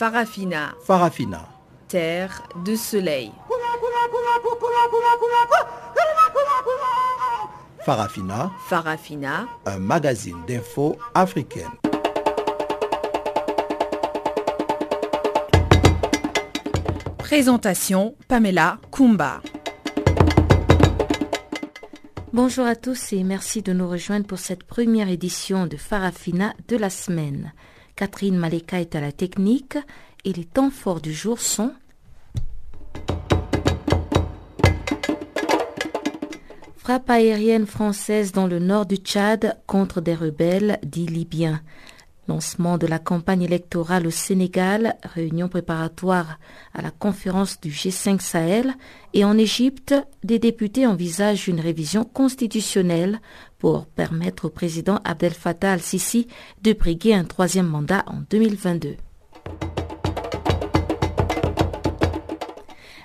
Farafina. Farafina. Terre de soleil. Farafina. Farafina. Un magazine d'infos africaine. Présentation Pamela Kumba. Bonjour à tous et merci de nous rejoindre pour cette première édition de Farafina de la semaine. Catherine Maleka est à la technique et les temps forts du jour sont Frappe aérienne française dans le nord du Tchad contre des rebelles dits libyens. Lancement de la campagne électorale au Sénégal, réunion préparatoire à la conférence du G5 Sahel et en Égypte, des députés envisagent une révision constitutionnelle pour permettre au président Abdel Fattah al-Sisi de briguer un troisième mandat en 2022.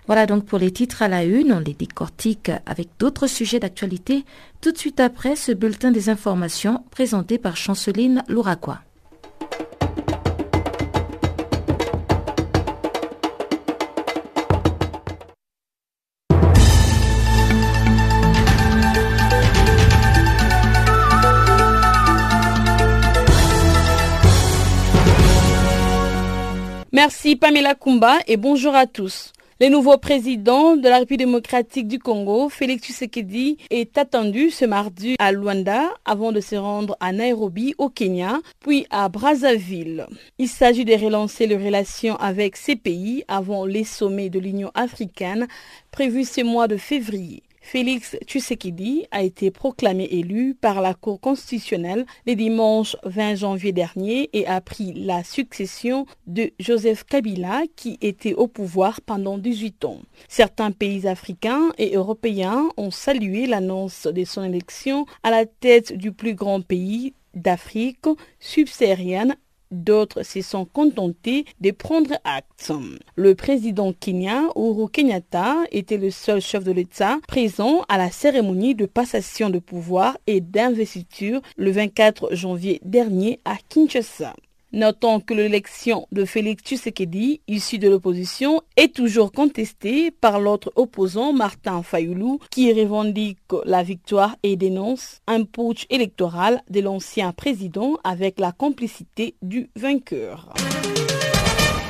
Voilà donc pour les titres à la une, on les décortique avec d'autres sujets d'actualité tout de suite après ce bulletin des informations présenté par Chanceline Louraquois. Merci Pamela Kumba et bonjour à tous. Le nouveau président de la République démocratique du Congo, Félix Tshisekedi, est attendu ce mardi à Luanda avant de se rendre à Nairobi au Kenya, puis à Brazzaville. Il s'agit de relancer les relations avec ces pays avant les sommets de l'Union africaine prévus ce mois de février. Félix Tshisekedi a été proclamé élu par la Cour constitutionnelle le dimanche 20 janvier dernier et a pris la succession de Joseph Kabila qui était au pouvoir pendant 18 ans. Certains pays africains et européens ont salué l'annonce de son élection à la tête du plus grand pays d'Afrique subsaharienne D'autres se sont contentés de prendre acte. Le président kenyan Uhuru Kenyatta était le seul chef de l'État présent à la cérémonie de passation de pouvoir et d'investiture le 24 janvier dernier à Kinshasa. Notons que l'élection de Félix Tshisekedi, issu de l'opposition, est toujours contestée par l'autre opposant Martin Fayoulou, qui revendique la victoire et dénonce un putsch électoral de l'ancien président avec la complicité du vainqueur.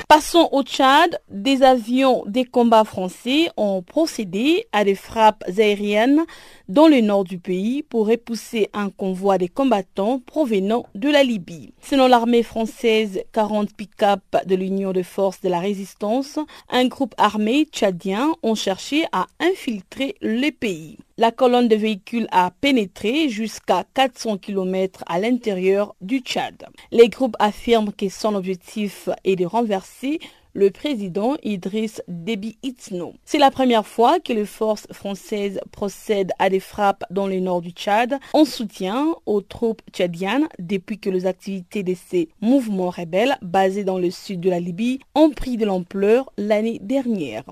Passons au Tchad. Des avions des combats français ont procédé à des frappes aériennes dans le nord du pays pour repousser un convoi de combattants provenant de la Libye. Selon l'armée française, 40 pick-up de l'Union de forces de la résistance, un groupe armé tchadien ont cherché à infiltrer le pays. La colonne de véhicules a pénétré jusqu'à 400 km à l'intérieur du Tchad. Les groupes affirment que son objectif est de renverser le président Idriss Déby Itno. C'est la première fois que les forces françaises procèdent à des frappes dans le nord du Tchad en soutien aux troupes tchadiennes depuis que les activités de ces mouvements rebelles basés dans le sud de la Libye ont pris de l'ampleur l'année dernière.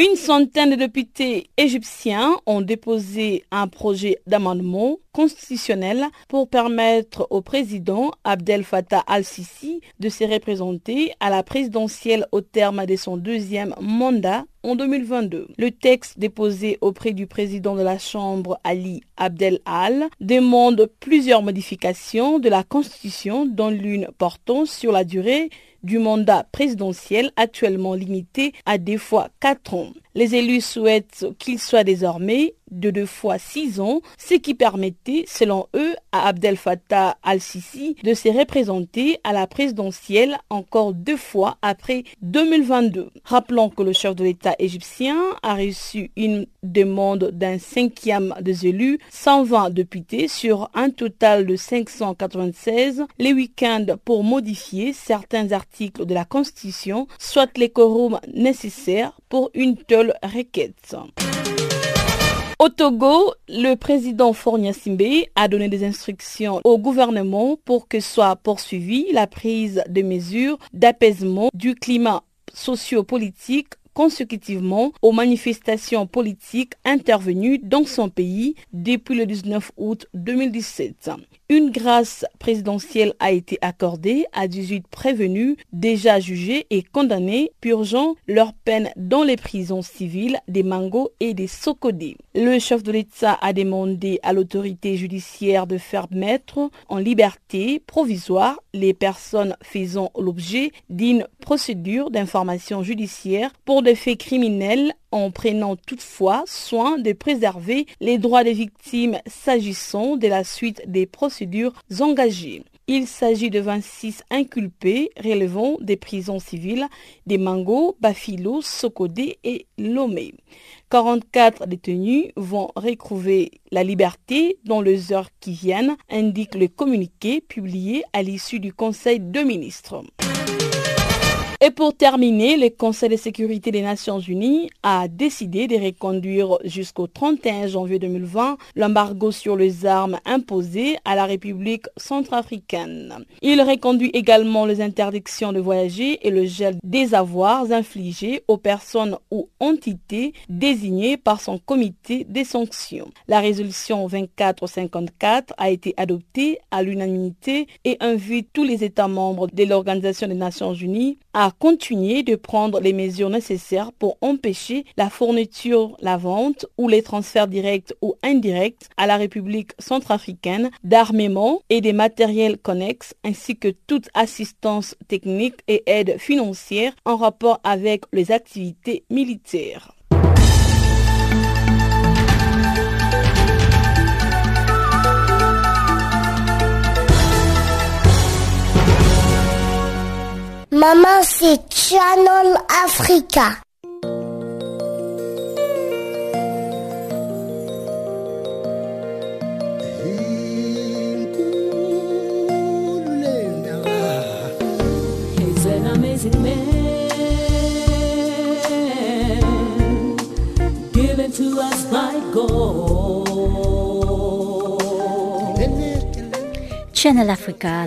Une centaine de députés égyptiens ont déposé un projet d'amendement constitutionnel pour permettre au président Abdel Fattah al-Sisi de se représenter à la présidentielle au terme de son deuxième mandat en 2022. Le texte déposé auprès du président de la Chambre, Ali Abdel Al, demande plusieurs modifications de la Constitution, dont l'une portant sur la durée du mandat présidentiel actuellement limité à deux fois quatre ans. Les élus souhaitent qu'il soit désormais de deux fois six ans, ce qui permettait, selon eux, à Abdel Fattah al-Sisi de se représenter à la présidentielle encore deux fois après 2022. Rappelons que le chef de l'État égyptien a reçu une demande d'un cinquième des élus, 120 députés sur un total de 596 les week-ends pour modifier certains articles de la Constitution, soit les quorums nécessaires pour une telle requête. Au Togo, le président Fornia Simbe a donné des instructions au gouvernement pour que soit poursuivie la prise de mesures d'apaisement du climat sociopolitique consécutivement aux manifestations politiques intervenues dans son pays depuis le 19 août 2017. Une grâce présidentielle a été accordée à 18 prévenus déjà jugés et condamnés, purgeant leur peine dans les prisons civiles des Mango et des Sokodé. Le chef de l'État a demandé à l'autorité judiciaire de faire mettre en liberté provisoire les personnes faisant l'objet d'une procédure d'information judiciaire pour des faits criminels en prenant toutefois soin de préserver les droits des victimes s'agissant de la suite des procédures engagées. Il s'agit de 26 inculpés relevant des prisons civiles des Mango, Bafilo, Sokodé et Lomé. 44 détenus vont retrouver la liberté dans les heures qui viennent, indique le communiqué publié à l'issue du Conseil de ministres. Et pour terminer, le Conseil de sécurité des Nations Unies a décidé de reconduire jusqu'au 31 janvier 2020 l'embargo sur les armes imposé à la République centrafricaine. Il reconduit également les interdictions de voyager et le gel des avoirs infligés aux personnes ou entités désignées par son comité des sanctions. La résolution 2454 a été adoptée à l'unanimité et invite tous les États membres de l'Organisation des Nations Unies à continuer de prendre les mesures nécessaires pour empêcher la fourniture, la vente ou les transferts directs ou indirects à la République centrafricaine d'armement et des matériels connexes ainsi que toute assistance technique et aide financière en rapport avec les activités militaires. Maman, c'est Channel Africa. Channel Africa.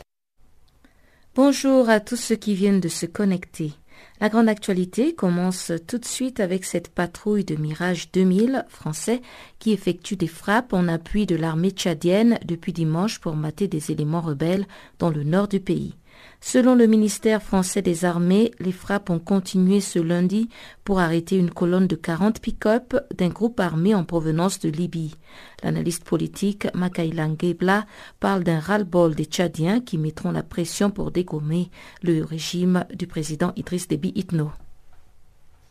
Bonjour à tous ceux qui viennent de se connecter. La grande actualité commence tout de suite avec cette patrouille de Mirage 2000 français qui effectue des frappes en appui de l'armée tchadienne depuis dimanche pour mater des éléments rebelles dans le nord du pays. Selon le ministère français des armées, les frappes ont continué ce lundi pour arrêter une colonne de 40 pick-up d'un groupe armé en provenance de Libye. L'analyste politique Makaïla Ngebla parle d'un ras-le-bol des Tchadiens qui mettront la pression pour dégommer le régime du président Idriss Déby Itno.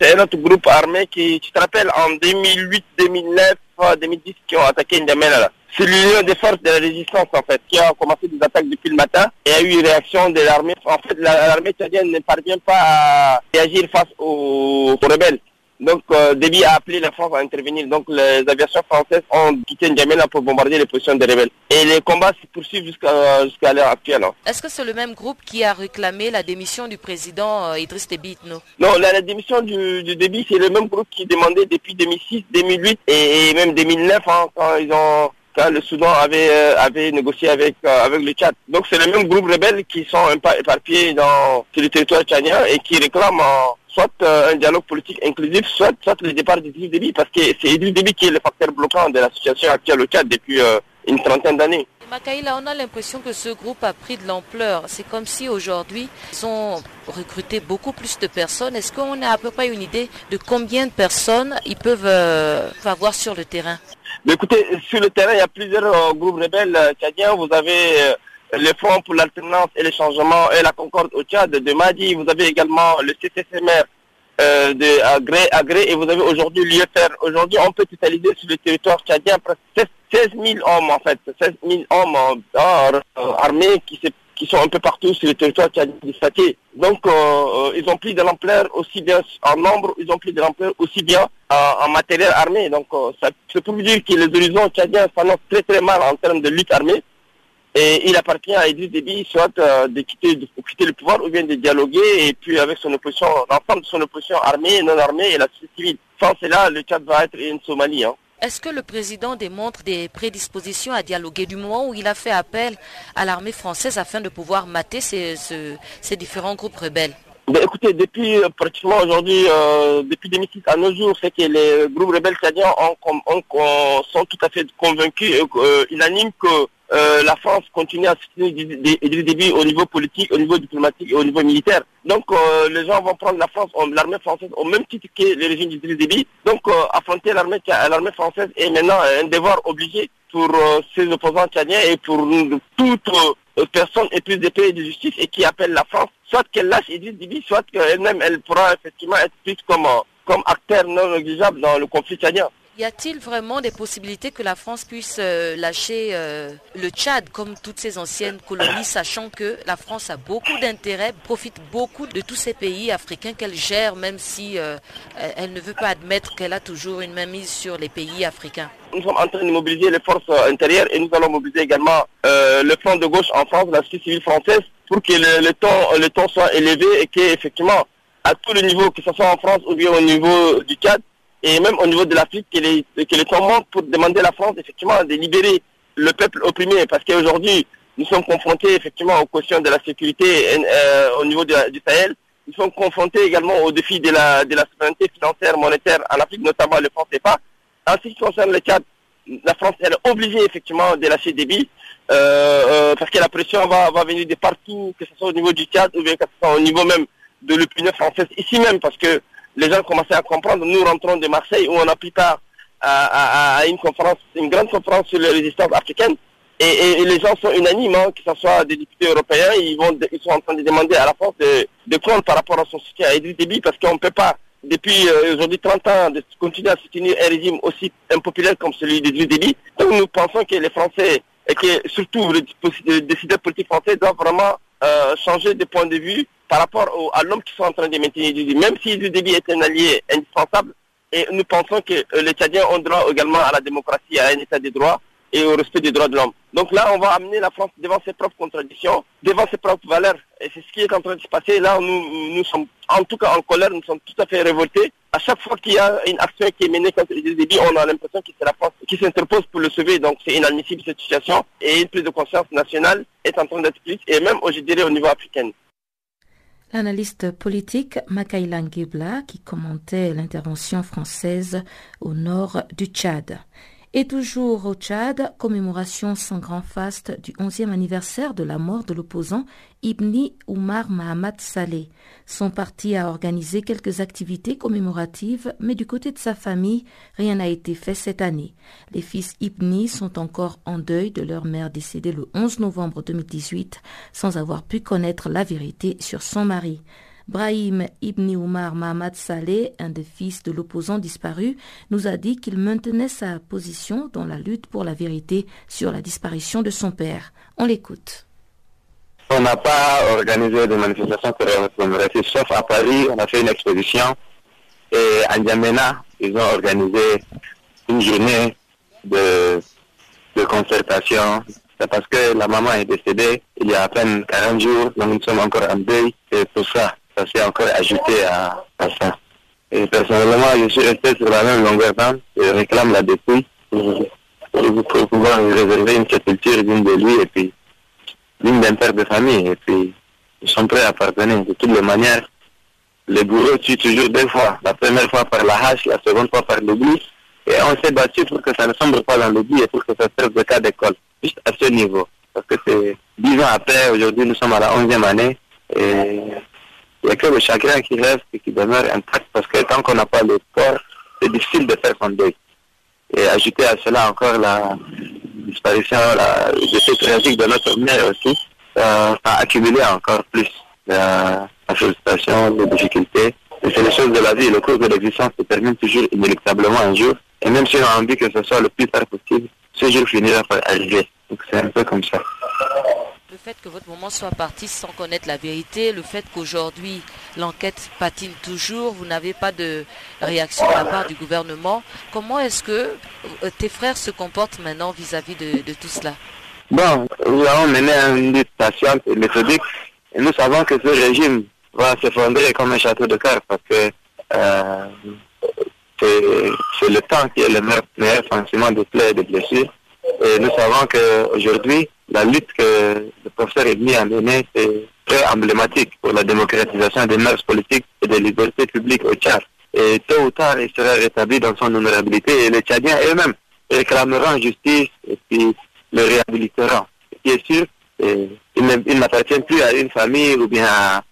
C'est un autre groupe armé qui, tu te rappelles, en 2008, 2009, 2010, qui ont attaqué N'Djamena. C'est l'union des forces de la résistance, en fait, qui a commencé des attaques depuis le matin et a eu une réaction de l'armée. En fait, l'armée tchadienne ne parvient pas à réagir face aux, aux rebelles. Donc, euh, Déby a appelé la France à intervenir. Donc, les aviations françaises ont quitté N'Djamena pour bombarder les positions des rebelles. Et les combats se poursuivent jusqu'à jusqu'à l'heure actuelle. hein. Est-ce que c'est le même groupe qui a réclamé la démission du président euh, Idriss Déby Itno Non, la, la démission du, du Déby, c'est le même groupe qui demandait depuis 2006, 2008 et, et même 2009, hein, quand ils ont quand le Soudan avait, euh, négocié avec, euh, avec le Tchad. Donc c'est le même groupe rebelle qui sont éparpillés dans, sur le territoire tchadien et qui réclament euh, soit un dialogue politique inclusif, soit, le départ d'Idriss Déby, parce que c'est Idriss Déby qui est le facteur bloquant de la situation actuelle au Tchad depuis une trentaine d'années. Makaïla, on a l'impression que ce groupe a pris de l'ampleur. C'est comme si aujourd'hui, ils ont recruté beaucoup plus de personnes. Est-ce qu'on a à peu près une idée de combien de personnes ils peuvent avoir sur le terrain? Mais écoutez, sur le terrain, il y a plusieurs euh, groupes rebelles euh, tchadiens. Vous avez euh, le Front pour l'alternance et le changement et la concorde au Tchad de Madi. Vous avez également le CCCMR de Agré, et vous avez aujourd'hui l'UFR. Aujourd'hui, on peut totaliser sur le territoire tchadien presque 16 16 000 hommes en fait, 16 000 hommes armés qui, se- qui sont un peu partout sur le territoire tchadien. Donc euh, euh, ils ont pris de l'ampleur aussi bien en nombre, ils ont pris de l'ampleur aussi bien en matériel armé. Donc euh, ça- c'est pour dire que les horizons tchadiens s'annoncent très très mal en termes de lutte armée. Et il appartient à Idriss Déby soit de, quitter, quitter le pouvoir ou bien de dialoguer et puis avec son opposition, l'ensemble de son opposition armée, non armée et la société civile. Sans cela, le Tchad va être une Somalie. Hein. Est-ce que le président démontre des prédispositions à dialoguer du moment où il a fait appel à l'armée française afin de pouvoir mater ces, ce- ces différents groupes rebelles? Ben, écoutez, depuis euh, pratiquement aujourd'hui, euh, depuis 2006 à nos jours, c'est que les groupes rebelles tchadiens sont tout à fait convaincus et euh, unanimes que euh, la France continue à soutenir Idriss Déby au niveau politique, au niveau diplomatique et au niveau militaire. Donc euh, les gens vont prendre la France, l'armée française au même titre que le régime d'Idriss Déby. Donc euh, affronter l'armée l'armée française est maintenant un devoir obligé pour euh, ses opposants tchadiens et pour toute euh, personne éprise d'épée et de justice et qui appelle la France, soit qu'elle lâche Idriss Déby, soit qu'elle-même elle pourra effectivement être prise comme, euh, comme acteur non négligeable dans le conflit tchadien. Y a-t-il vraiment des possibilités que la France puisse euh, lâcher euh, le Tchad comme toutes ces anciennes colonies, sachant que la France a beaucoup d'intérêt, profite beaucoup de tous ces pays africains qu'elle gère, même si euh, elle ne veut pas admettre qu'elle a toujours une mainmise sur les pays africains? Nous sommes en train de mobiliser les forces intérieures et nous allons mobiliser également le front de gauche en France, la société civile française, pour que le, le ton soit élevé et qu'effectivement, à tous les niveaux, que ce soit en France ou bien au niveau du Tchad, et même au niveau de l'Afrique, que les, que les temps montent pour demander à la France effectivement de libérer le peuple opprimé. Parce qu'aujourd'hui, nous sommes confrontés effectivement aux questions de la sécurité euh, au niveau de du Sahel. Nous sommes confrontés également aux défis de la, de la souveraineté financière, monétaire en Afrique, notamment le franc. En ce qui concerne le Tchad, la France elle est obligée effectivement de lâcher des billes euh, euh, parce que la pression va, va venir de partout, que ce soit au niveau du Tchad ou bien que ce soit au niveau même de l'opinion française, ici même, parce que les gens commençaient à comprendre. Nous rentrons de Marseille où on a pris part à, une conférence, une grande conférence sur la résistance africaine. Et, les gens sont unanimes, hein, que ce soit des députés européens, ils, vont, ils sont en train de demander à la France de, compte par rapport à son soutien à Idriss Déby parce qu'on ne peut pas, depuis euh, aujourd'hui 30 ans, de continuer à soutenir un régime aussi impopulaire comme celui d'Idriss Déby. Donc nous pensons que les Français, et que surtout les les décideurs politiques français doivent vraiment euh, changer de point de vue par rapport à l'homme qui sont en train de maintenir Idriss. Même si Idriss Déby est un allié indispensable, et nous pensons que euh, les Tchadiens ont droit également à la démocratie, à un état de droit et au respect des droits de l'homme. Donc là, on va amener la France devant ses propres contradictions, devant ses propres valeurs. Et c'est ce qui est en train de se passer. Là, nous, nous sommes en tout cas en colère, nous sommes tout à fait révoltés. À chaque fois qu'il y a une action qui est menée contre Idriss Déby, on a l'impression que c'est la France qui s'interpose pour le sauver. Donc c'est inadmissible cette situation. Et une prise de conscience nationale est en train d'être prise, et même, je dirais, au niveau africain. L'analyste politique Makaïla Ngibla qui commentait l'intervention française au nord du Tchad. Et toujours au Tchad, commémoration sans grand faste du 11e anniversaire de la mort de l'opposant Ibni Oumar Mahamad Saleh. Son parti a organisé quelques activités commémoratives, mais du côté de sa famille, rien n'a été fait cette année. Les fils Ibni sont encore en deuil de leur mère décédée le 11 novembre 2018 sans avoir pu connaître la vérité sur son mari. Brahim Ibn Oumar Mahamad Saleh, un des fils de l'opposant disparu, nous a dit qu'il maintenait sa position dans la lutte pour la vérité sur la disparition de son père. On l'écoute. On n'a pas organisé de manifestation commémorative, sauf à Paris, on a fait une exposition. Et à N'Djamena, ils ont organisé une journée de, de concertation. C'est parce que la maman est décédée il y a à peine 40 jours, donc nous sommes encore en deuil. Et pour ça, encore ajouté à, ça. Et personnellement, je suis resté sur la même longueur d'onde. Je réclame la dépouille pour, pouvoir réserver une sépulture digne de lui et puis digne d'un père de famille. Et puis, ils sont prêts à pardonner. De toutes les manières, les bourreaux tuent toujours deux fois. La première fois par la hache, la seconde fois par l'oubli. Et on s'est battu pour que ça ne sombre pas dans l'oubli et pour que ça serve de cas d'école. Juste à ce niveau. Parce que c'est dix ans après, aujourd'hui nous sommes à la onzième année. Et il n'y a que le chagrin qui reste et qui demeure intact parce que tant qu'on n'a pas le corps, c'est difficile de faire son deuil. Et ajouter à cela encore la disparition, la décès tragique de notre mère aussi, ça a accumulé encore plus la, la frustration, les difficultés. Et c'est les choses de la vie. Le cours de l'existence se termine toujours inéluctablement un jour. Et même si on a envie que ce soit le plus tard possible, ce jour finira par arriver. Donc c'est un peu comme ça. Le fait que votre maman soit partie sans connaître la vérité, le fait qu'aujourd'hui l'enquête patine toujours, vous n'avez pas de réaction de la part du gouvernement, comment est-ce que euh, tes frères se comportent maintenant vis-à-vis de, tout cela? Bon, nous avons mené une lutte patiente et méthodique et nous savons que ce régime va s'effondrer comme un château de cartes parce que euh, c'est le temps qui est le meilleur, meilleur fonctionnement de plaies et de blessures. Et nous savons qu'aujourd'hui, la lutte que le professeur Edmi a menée, c'est très emblématique pour la démocratisation des mœurs politiques et des libertés publiques au Tchad. Et tôt ou tard, il sera rétabli dans son honorabilité et les Tchadiens eux-mêmes réclameront justice et puis le réhabiliteront. Est sûr, il n'appartient plus à une famille ou bien à,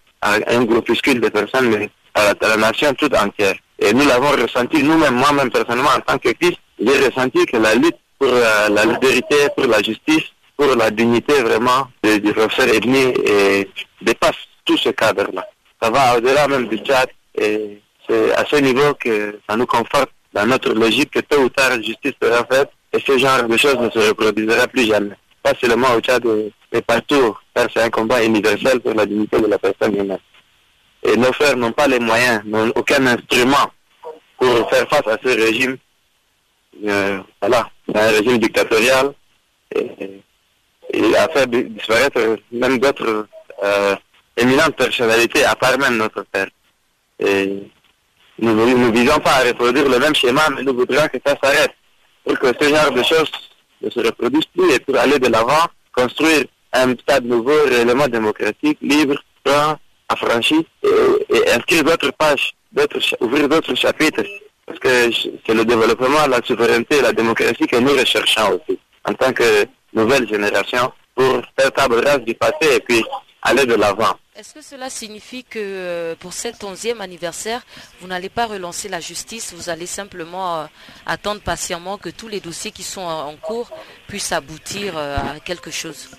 un groupuscule de personnes, mais à la, nation toute entière. Et nous l'avons ressenti nous-mêmes, moi-même personnellement en tant que fils, j'ai ressenti que la lutte pour euh, la vérité, pour la justice, pour la dignité vraiment du professeur ethnie et dépasse tout ce cadre-là. Ça va au-delà même du Tchad et c'est à ce niveau que ça nous conforte dans notre logique que tôt ou tard justice sera faite et ce genre de choses ne se reproduira plus jamais. Pas seulement au Tchad, mais partout, c'est un combat universel pour la dignité de la personne humaine. Et nos frères n'ont pas les moyens, n'ont aucun instrument pour faire face à ce régime. Euh, voilà, un régime dictatorial. Et, il a fait disparaître même d'autres euh, éminentes personnalités, à part même notre père. Et nous ne visons pas à reproduire le même schéma, mais nous voudrions que ça s'arrête pour que ce genre de choses ne se reproduisent plus et pour aller de l'avant, construire un stade nouveau, réellement démocratique, libre, franc, affranchi et, inscrire d'autres pages, ouvrir d'autres chapitres. Parce que c'est le développement, la souveraineté et la démocratie que nous recherchons aussi en tant que nouvelle génération pour faire table rase du passé et puis aller de l'avant. Est-ce que cela signifie que euh, pour cet onzième anniversaire, vous n'allez pas relancer la justice, vous allez simplement euh, attendre patiemment que tous les dossiers qui sont en cours puissent aboutir euh, à quelque chose?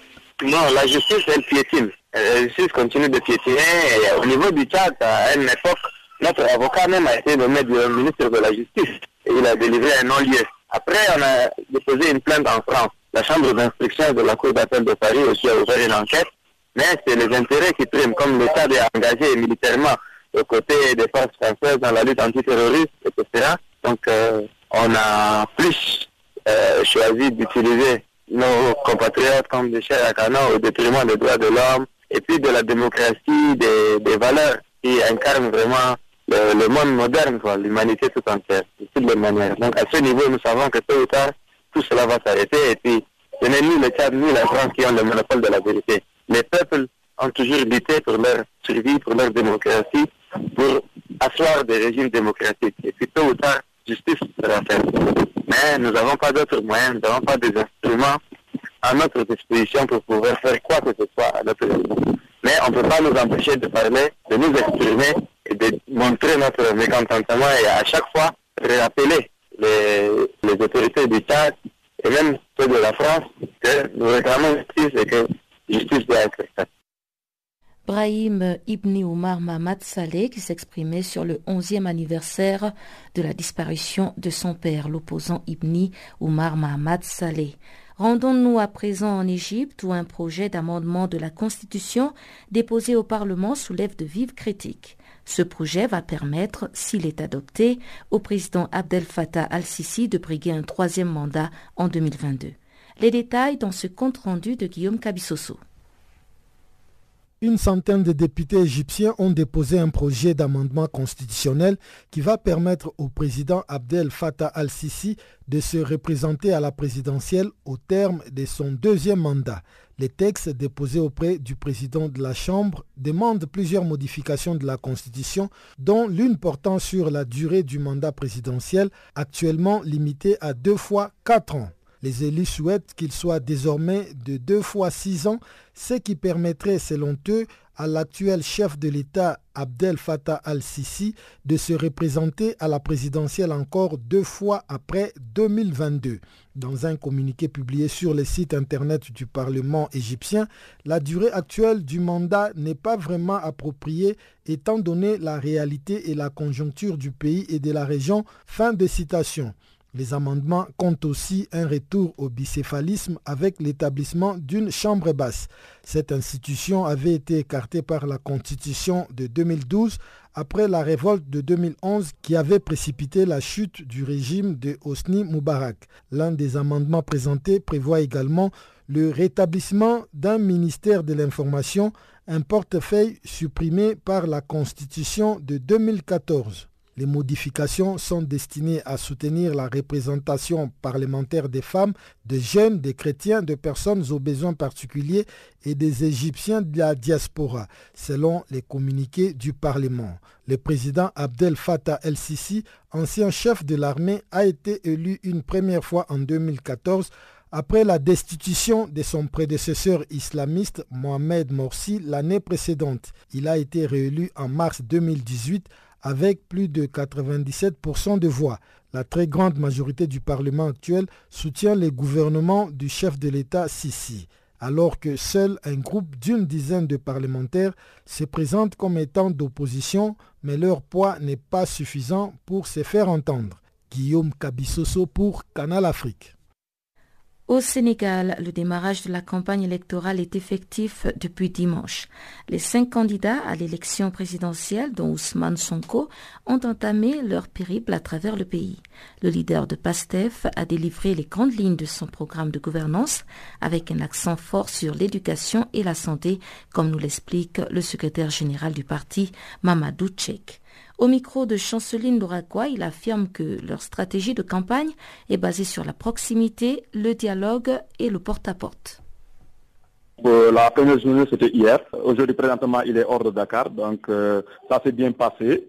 Non, la justice, elle piétine. La justice continue de piétiner. Et au niveau du Tchad, à une époque, notre avocat même a été nommé ministre de la Justice et il a délivré un non-lieu. Après, on a déposé une plainte en France. La chambre d'instruction de la Cour d'appel de Paris aussi a ouvert une enquête mais c'est les intérêts qui priment, comme l'État est engagé militairement aux côtés des forces françaises dans la lutte antiterroriste, etc. Donc, euh, on a plus euh, choisi d'utiliser nos compatriotes comme des chers à au détriment des droits de l'homme et puis de la démocratie, des, des valeurs qui incarnent vraiment le, monde moderne, l'humanité tout entière, de toutes les manières. Donc, à ce niveau, nous savons que tôt ou tard, tout cela va s'arrêter et puis ce n'est ni le Tchad ni la France qui ont le monopole de la vérité les peuples ont toujours lutté pour leur survie, pour leur démocratie, pour asseoir des régimes démocratiques. Et puis tôt ou tard, justice sera faite. Mais nous n'avons pas d'autres moyens, nous n'avons pas des instruments à notre disposition pour pouvoir faire quoi que ce soit à notre niveau. Mais on ne peut pas nous empêcher de parler, de nous exprimer et de montrer notre mécontentement et à chaque fois rappeler les, autorités du et même ceux de la France que nous réclamons justice et que Brahim Ibn Omar Mahmad Saleh qui s'exprimait sur le 11e anniversaire de la disparition de son père, l'opposant Ibn Omar Mahmad Saleh. Rendons-nous à présent en Égypte où un projet d'amendement de la Constitution déposé au Parlement soulève de vives critiques. Ce projet va permettre, s'il est adopté, au président Abdel Fattah al-Sisi de briguer un troisième mandat en 2022. Les détails dans ce compte-rendu de Guillaume Cabissoso. Une centaine de députés égyptiens ont déposé un projet d'amendement constitutionnel qui va permettre au président Abdel Fattah al-Sisi de se représenter à la présidentielle au terme de son deuxième mandat. Les textes déposés auprès du président de la Chambre demandent plusieurs modifications de la Constitution, dont l'une portant sur la durée du mandat présidentiel, actuellement limitée à deux fois quatre ans. Les élus souhaitent qu'il soit désormais de deux fois six ans, ce qui permettrait, selon eux, à l'actuel chef de l'État Abdel Fattah al-Sisi de se représenter à la présidentielle encore deux fois après 2022. Dans un communiqué publié sur le site internet du Parlement égyptien, la durée actuelle du mandat n'est pas vraiment appropriée étant donné la réalité et la conjoncture du pays et de la région. Fin de citation. Les amendements comptent aussi un retour au bicéphalisme avec l'établissement d'une chambre basse. Cette institution avait été écartée par la Constitution de 2012 après la révolte de 2011 qui avait précipité la chute du régime de Hosni Moubarak. L'un des amendements présentés prévoit également le rétablissement d'un ministère de l'information, un portefeuille supprimé par la Constitution de 2014. Les modifications sont destinées à soutenir la représentation parlementaire des femmes, des jeunes, des chrétiens, de personnes aux besoins particuliers et des Égyptiens de la diaspora, selon les communiqués du Parlement. Le président Abdel Fattah el-Sisi, ancien chef de l'armée, a été élu une première fois en 2014 après la destitution de son prédécesseur islamiste Mohamed Morsi l'année précédente. Il a été réélu en mars 2018 avec plus de 97% de voix. La très grande majorité du Parlement actuel soutient le gouvernement du chef de l'État Sisi, alors que seul un groupe d'une dizaine de parlementaires se présente comme étant d'opposition, mais leur poids n'est pas suffisant pour se faire entendre. Guillaume Kabissoso pour Canal Afrique. Au Sénégal, le démarrage de la campagne électorale est effectif depuis dimanche. Les cinq candidats à l'élection présidentielle, dont Ousmane Sonko, ont entamé leur périple à travers le pays. Le leader de PASTEF a délivré les grandes lignes de son programme de gouvernance avec un accent fort sur l'éducation et la santé, comme nous l'explique le secrétaire général du parti, Mamadou Tchek. Au micro de Chanceline Louraquois, il affirme que leur stratégie de campagne est basée sur la proximité, le dialogue et le porte-à-porte. la première journée, c'était hier. Aujourd'hui, présentement, il est hors de Dakar, donc euh, ça s'est bien passé.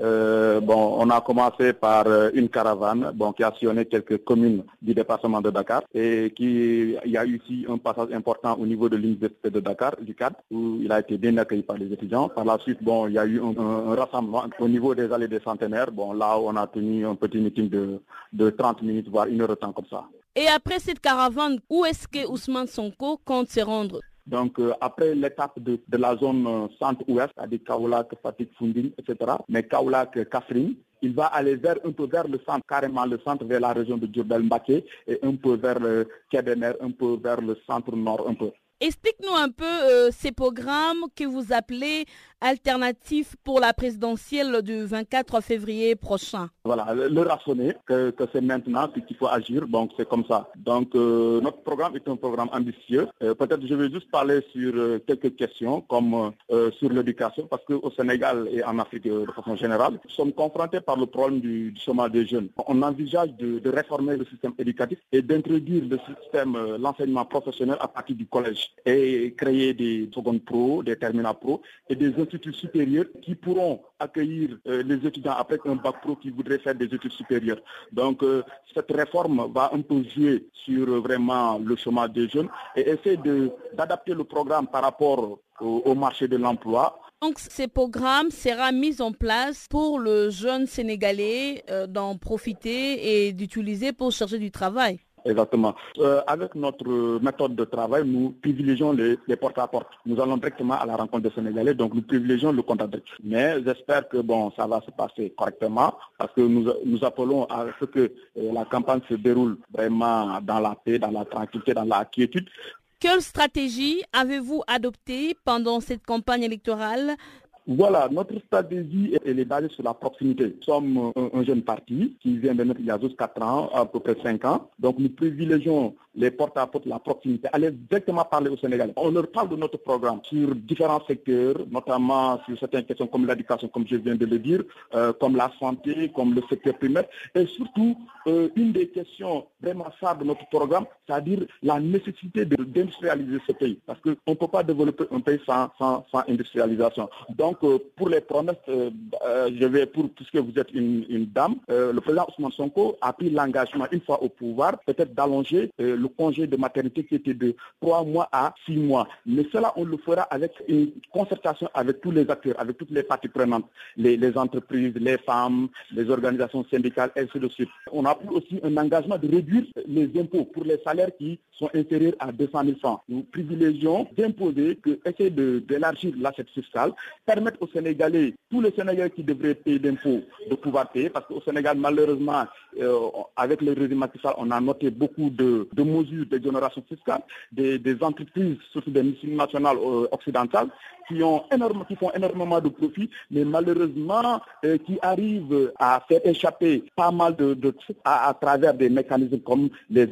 Euh, bon, on a commencé par euh, une caravane bon, qui a sillonné quelques communes du département de Dakar et qui il y a eu ici un passage important au niveau de l'université de Dakar, du cadre, où il a été bien accueilli par les étudiants. Par la suite, bon, il y a eu un, rassemblement au niveau des allées des centenaires. Bon, là, on a tenu un petit meeting de, de 30 minutes, voire une heure de temps comme ça. Et après cette caravane, où est-ce que Ousmane Sonko compte se rendre? Donc euh, après l'étape de, la zone euh, centre-ouest, c'est-à-dire Kaolak, Fatik, Fundin, etc., mais Kaolak, Kafrine, il va aller vers un peu vers le centre, carrément le centre vers la région de Djurbel Mbake et un peu vers le Kebemer, un peu vers le centre nord un peu. Explique-nous un peu euh, ces programmes que vous appelez alternatifs pour la présidentielle du 24 février prochain. Voilà, le rationner que, c'est maintenant qu'il faut agir, donc c'est comme ça. Donc euh, notre programme est un programme ambitieux. Euh, peut-être je vais juste parler sur quelques questions comme sur l'éducation parce qu'au Sénégal et en Afrique de façon générale, nous sommes confrontés par le problème du, chômage des jeunes. On envisage de, de réformer le système éducatif et d'introduire le système, l'enseignement professionnel à partir du collège et créer des secondes pro, des terminales pro et des instituts supérieurs qui pourront accueillir euh, les étudiants après un bac pro qui voudraient faire des études supérieures. Donc euh, cette réforme va un peu jouer sur euh, vraiment le chômage des jeunes et essayer d'adapter le programme par rapport au, marché de l'emploi. Donc, ces programmes sera mis en place pour le jeune Sénégalais d'en profiter et d'utiliser pour chercher du travail. Exactement. Euh, avec notre méthode de travail, nous privilégions les, porte-à-porte. Nous allons directement à la rencontre des Sénégalais, donc nous privilégions le contact. Mais j'espère que bon, ça va se passer correctement parce que nous, nous appelons à ce que euh, la campagne se déroule vraiment dans la paix, dans la tranquillité, dans la quiétude. Quelle stratégie avez-vous adoptée pendant cette campagne électorale voilà, notre stratégie est basée sur la proximité. Nous sommes un, jeune parti qui vient de naître il y a juste 4 ans, à peu près 5 ans. Donc nous privilégions les porte-à-porte, la proximité, aller directement parler aux Sénégalais. On leur parle de notre programme sur différents secteurs, notamment sur certaines questions comme l'éducation, comme je viens de le dire, euh, comme la santé, comme le secteur primaire. Et surtout, euh, une des questions vraiment de notre programme, c'est-à-dire la nécessité d'industrialiser ce pays. Parce qu'on ne peut pas développer un pays sans, sans, sans industrialisation. Donc, euh, pour les promesses, euh, euh, je vais pour puisque vous êtes une, dame, le président Ousmane Sonko a pris l'engagement une fois au pouvoir, peut-être d'allonger le congé de maternité qui était de trois mois à six mois. Mais cela, on le fera avec une concertation avec tous les acteurs, avec toutes les parties prenantes, les, entreprises, les femmes, les organisations syndicales, ainsi de suite. On a pris aussi un engagement de réduire les impôts pour les salaires qui sont inférieurs à 200 000 francs. Nous privilégions d'imposer, que, essayer d'élargir l'assiette fiscale, permettre aux Sénégalais, tous les Sénégalais qui devraient payer d'impôts, de pouvoir payer, parce qu'au Sénégal, malheureusement, euh, avec le régime on a noté beaucoup de, de mesures d'exonération fiscale des, des, entreprises, surtout des multinationales euh, occidentales, qui, ont énorme, qui font énormément de profits, mais malheureusement euh, qui arrivent à faire échapper pas mal de, de à, à, travers des mécanismes comme les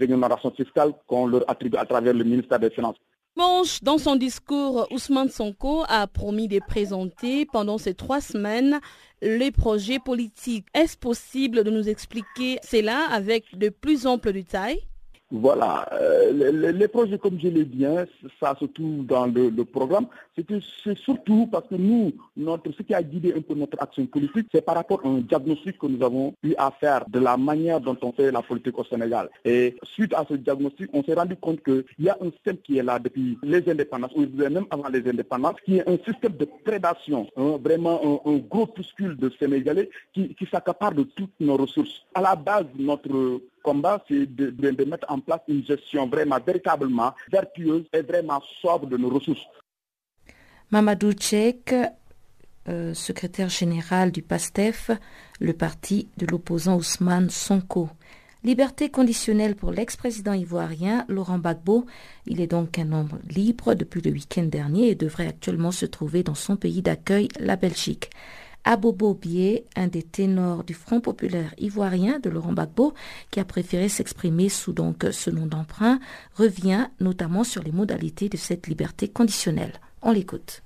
exonérations fiscales qu'on leur attribue à travers le ministère des Finances. Dans son discours, Ousmane Sonko a promis de présenter pendant ces trois semaines les projets politiques. Est-ce possible de nous expliquer cela avec de plus amples détails? Voilà, euh, les, projets, comme je l'ai dit, hein, ça se trouve dans le, programme. C'est surtout parce que nous, notre, ce qui a guidé un peu notre action politique, c'est par rapport à un diagnostic que nous avons eu à faire de la manière dont on fait la politique au Sénégal. Et suite à ce diagnostic, on s'est rendu compte qu'il y a un système qui est là depuis les indépendances, ou même avant les indépendances, qui est un système de prédation, hein, vraiment un, un gros puscule de Sénégalais qui, qui s'accapare de toutes nos ressources. À la base, notre combat, c'est de, mettre en place une gestion vraiment véritablement vertueuse et vraiment sobre de nos ressources. Mamadou Tchek, euh, secrétaire général du PASTEF, le parti de l'opposant Ousmane Sonko. Liberté conditionnelle pour l'ex-président ivoirien Laurent Gbagbo. Il est donc un homme libre depuis le week-end dernier et devrait actuellement se trouver dans son pays d'accueil, la Belgique. Abobo Bié, un des ténors du Front populaire ivoirien de Laurent Gbagbo, qui a préféré s'exprimer sous donc ce nom d'emprunt, revient notamment sur les modalités de cette liberté conditionnelle. On l'écoute.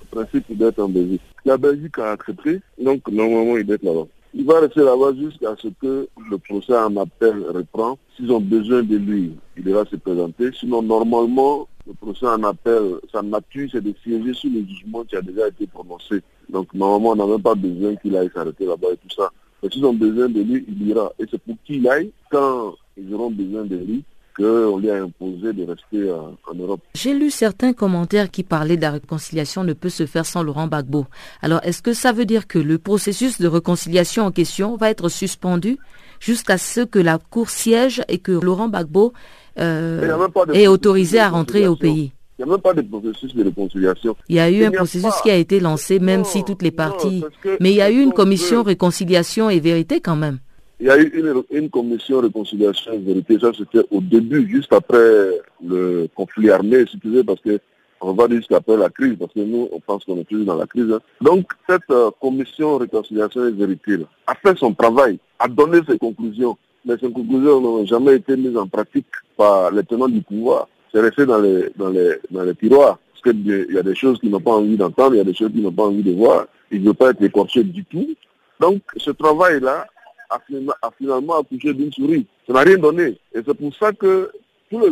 Le principe, il doit être en Belgique. La Belgique a accepté, donc normalement, il doit être là-bas. Il va rester là-bas jusqu'à ce que le procès en appel reprend. S'ils ont besoin de lui, il ira se présenter. Sinon, normalement, le procès en appel, sa nature, c'est de siéger sur le jugement qui a déjà été prononcé. Donc, normalement, on n'a même pas besoin qu'il aille s'arrêter là-bas et tout ça. Mais s'ils ont besoin de lui, il ira. Et c'est pour qu'il aille, quand ils auront besoin de lui, qu'on lui a imposé de rester en, en Europe. J'ai lu certains commentaires qui parlaient de la réconciliation ne peut se faire sans Laurent Gbagbo. Alors, est-ce que ça veut dire que le processus de réconciliation en question va être suspendu jusqu'à ce que la Cour siège et que Laurent Gbagbo euh, est autorisé à rentrer au pays? Il n'y a même pas de processus de réconciliation. Il y a eu un processus qui a été lancé, même non, si toutes les parties... Mais il y a eu une commission réconciliation et vérité quand même. Il y a eu une, une commission réconciliation et vérité. Ça, c'était au début, juste après le conflit armé, si tu veux, parce que on va dire jusqu'après la crise, parce que nous, on pense qu'on est toujours dans la crise. Hein. Donc, cette euh, commission réconciliation et vérité là, a fait son travail, a donné ses conclusions. Mais ces conclusions n'ont jamais été mises en pratique par les tenants du pouvoir c'est resté dans les, dans les, dans les tiroirs. Parce qu'il y a des choses qu'ils n'ont pas envie d'entendre, il y a des choses qu'ils n'ont pas envie de voir. Ils ne veulent pas être écorchés du tout. Donc, ce travail-là a, a, finalement accouché d'une souris. Ça n'a rien donné. Et c'est pour ça que tous les